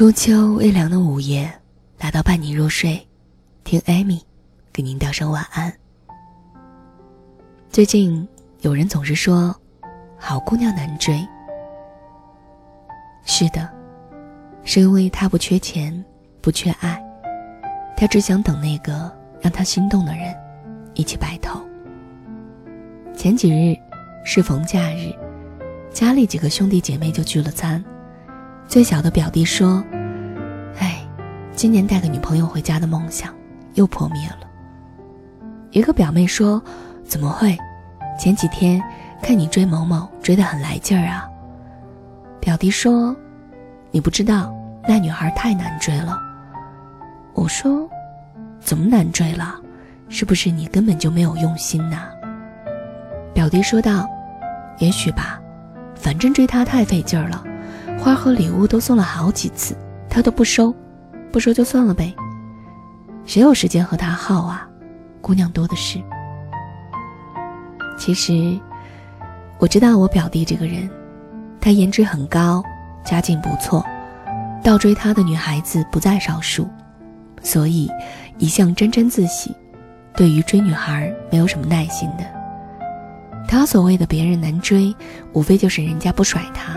初秋微凉的午夜，来到伴你入睡，听艾米给您道声晚安。最近有人总是说，好姑娘难追。是的，是因为她不缺钱，不缺爱，她只想等那个让她心动的人一起白头。前几日适逢假日，家里几个兄弟姐妹就聚了餐。最小的表弟说：“，今年带个女朋友回家的梦想又破灭了。”一个表妹说：“怎么会？前几天看你追某某，追得很来劲儿啊。”表弟说：“你不知道，那女孩太难追了。”我说：“怎么难追了？是不是你根本就没有用心呐？”表弟说道：“也许吧，反正追她太费劲儿了。”花和礼物都送了好几次，她都不收，不说就算了呗。谁有时间和他耗啊？姑娘多的是。其实，我知道我表弟这个人，他颜值很高，家境不错，倒追他的女孩子不在少数，所以一向沾沾自喜，对于追女孩没有什么耐心的。他所谓的别人难追，无非就是人家不甩他。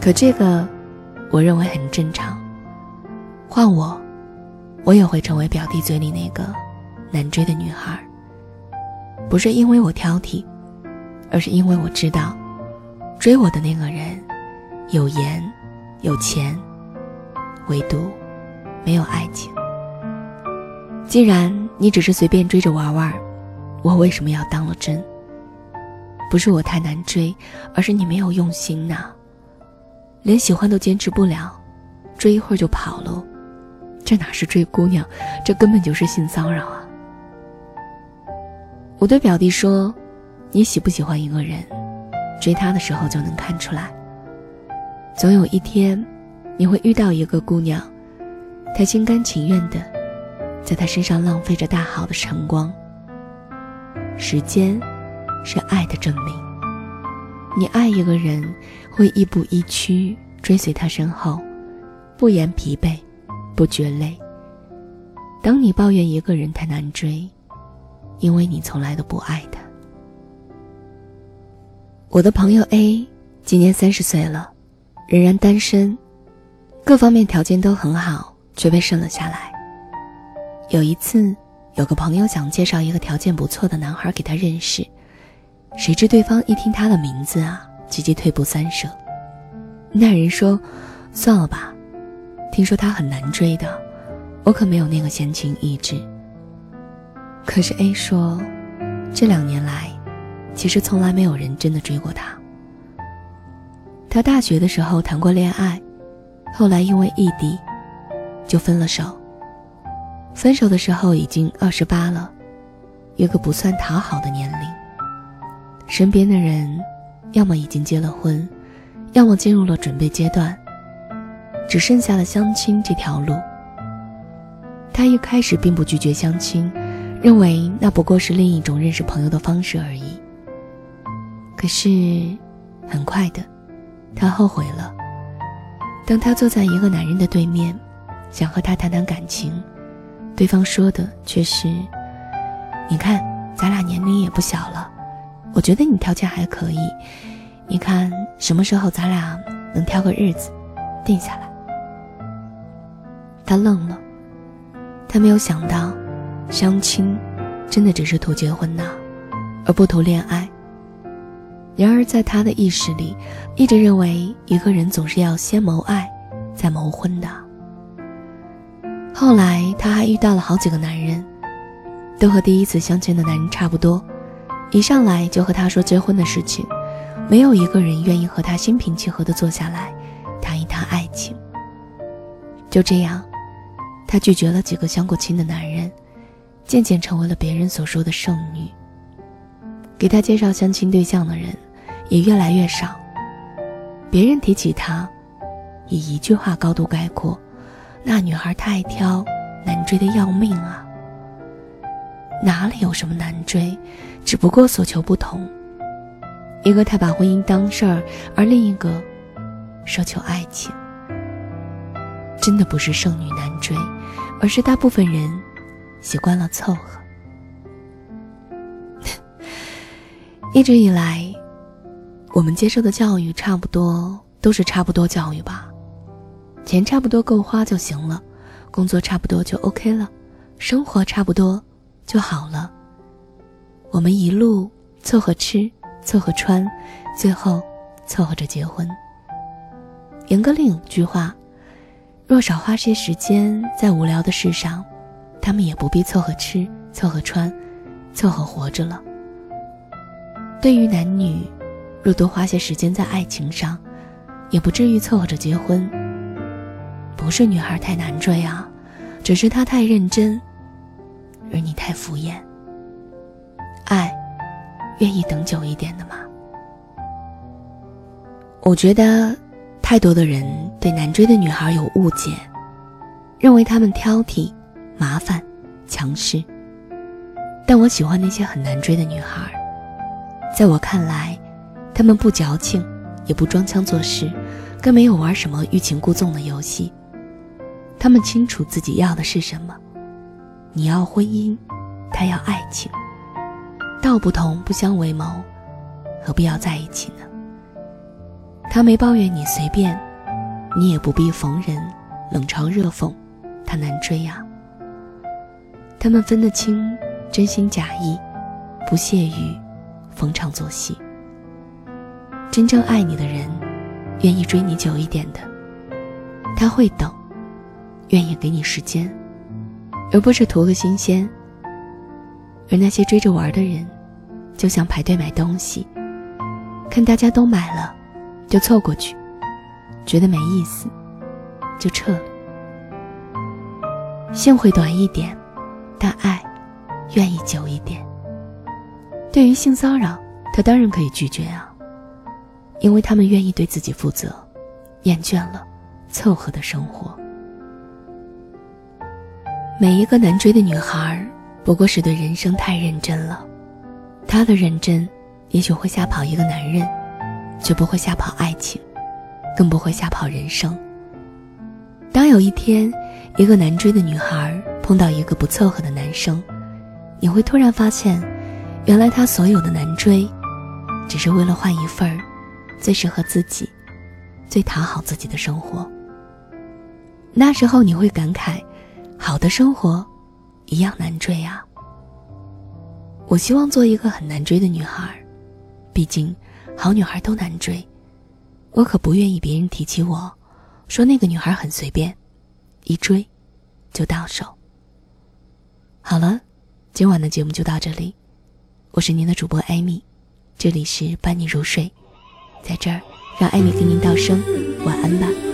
可这个，我认为很正常。换我，我也会成为表弟嘴里那个难追的女孩。不是因为我挑剔，而是因为我知道，追我的那个人有颜有钱，唯独没有爱情。既然你只是随便追着玩玩，我为什么要当了真？不是我太难追，而是你没有用心呐。连喜欢都坚持不了，追一会儿就跑了，这哪是追姑娘，这根本就是性骚扰啊！我对表弟说：“你喜不喜欢一个人，追他的时候就能看出来。总有一天，你会遇到一个姑娘，她心甘情愿的，在他身上浪费着大好的晨光。时间，是爱的证明。”你爱一个人，会亦步亦趋追随他身后，不言疲惫，不觉累。当你抱怨一个人太难追，因为你从来都不爱他。我的朋友 A 今年三十岁了，仍然单身，各方面条件都很好，却被剩了下来。有一次，有个朋友想介绍一个条件不错的男孩给他认识。谁知对方一听他的名字啊，急急退步三舍。那人说：“算了吧，听说他很难追的，我可没有那个闲情逸致。”可是 A 说：“这两年来，其实从来没有人真的追过他。他大学的时候谈过恋爱，后来因为异地，就分了手。分手的时候已经二十八了，有个不算讨好的年龄。”身边的人，要么已经结了婚，要么进入了准备阶段，只剩下了相亲这条路。他一开始并不拒绝相亲，认为那不过是另一种认识朋友的方式而已。可是，很快的，他后悔了。当他坐在一个男人的对面，想和他谈谈感情，对方说的却是：“你看，咱俩年龄也不小了。”我觉得你条件还可以，你看什么时候咱俩能挑个日子定下来？他愣了，他没有想到，相亲真的只是图结婚呐，而不图恋爱。然而在他的意识里，一直认为一个人总是要先谋爱，再谋婚的。后来他还遇到了好几个男人，都和第一次相亲的男人差不多。一上来就和他说结婚的事情，没有一个人愿意和他心平气和地坐下来谈一谈爱情。就这样，他拒绝了几个相过亲的男人，渐渐成为了别人所说的剩女。给他介绍相亲对象的人也越来越少。别人提起他，以一句话高度概括：那女孩太挑，难追的要命啊！哪里有什么难追？只不过所求不同，一个太把婚姻当事儿，而另一个奢求爱情。真的不是剩女难追，而是大部分人习惯了凑合。一直以来，我们接受的教育差不多都是差不多教育吧，钱差不多够花就行了，工作差不多就 OK 了，生活差不多就好了。我们一路凑合吃，凑合穿，最后凑合着结婚。严格另一句话，若少花些时间在无聊的事上，他们也不必凑合吃，凑合穿，凑合活着了。对于男女，若多花些时间在爱情上，也不至于凑合着结婚。不是女孩太难追啊，只是她太认真，而你太敷衍。爱，愿意等久一点的吗？我觉得，太多的人对难追的女孩有误解，认为她们挑剔、麻烦、强势。但我喜欢那些很难追的女孩，在我看来，她们不矫情，也不装腔作势，更没有玩什么欲擒故纵的游戏。她们清楚自己要的是什么。你要婚姻，她要爱情。道不同不相为谋，何必要在一起呢？他没抱怨你随便，你也不必逢人冷嘲热讽，他难追呀。他们分得清真心假意，不屑于逢场作戏。真正爱你的人，愿意追你久一点的，他会等，愿意给你时间，而不是图个新鲜。而那些追着玩的人。就像排队买东西，看大家都买了，就凑过去，觉得没意思，就撤了。性会短一点，但爱愿意久一点。对于性骚扰，他当然可以拒绝啊，因为他们愿意对自己负责，厌倦了凑合的生活。每一个难追的女孩，不过是对人生太认真了。她的认真，也许会吓跑一个男人，却不会吓跑爱情，更不会吓跑人生。当有一天，一个难追的女孩碰到一个不凑合的男生，你会突然发现，原来他所有的难追，只是为了换一份最适合自己、最讨好自己的生活。那时候你会感慨，好的生活，一样难追啊。我希望做一个很难追的女孩，毕竟好女孩都难追。我可不愿意别人提起我，说那个女孩很随便，一追就到手。好了，今晚的节目就到这里，我是您的主播艾米，这里是伴你入睡，在这儿让艾米给您道声晚安吧。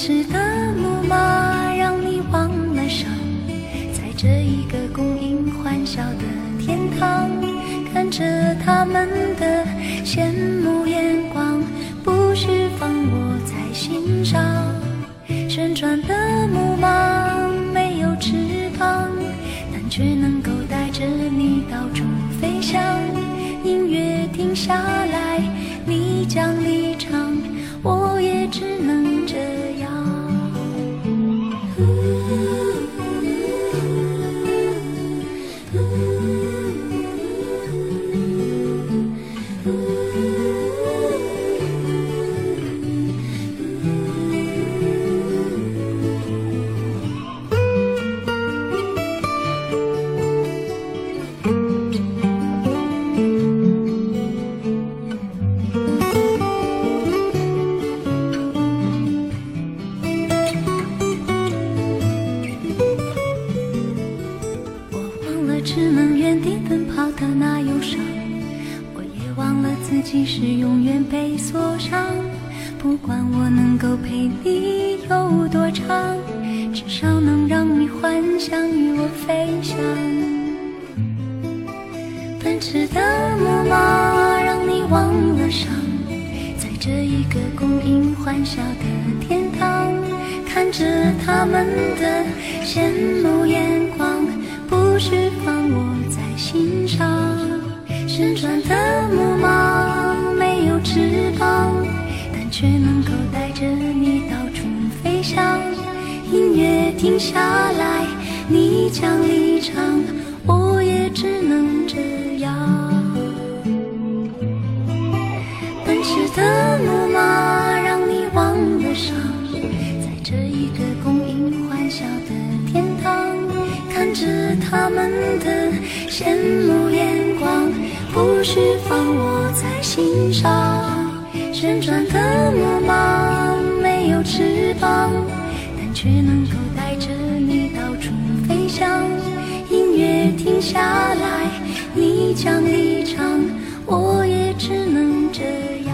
奔驰的木马让你忘了伤，在这一个供应欢笑的天堂，看着他们的与我飞翔。奔驰的木马让你忘了伤，在这一个供应欢笑的天堂，看着他们的羡慕眼光，不需放我在心上。旋转的木马没有翅膀。但却能够带着你到处飞翔。音乐停下来，你将离场，我也只能这样。奔驰的木马让你忘了伤，在这一个供应欢笑的天堂，看着他们的羡慕眼光，不需放我在心上。旋转的音乐停下来，你将离场，我也只能这样。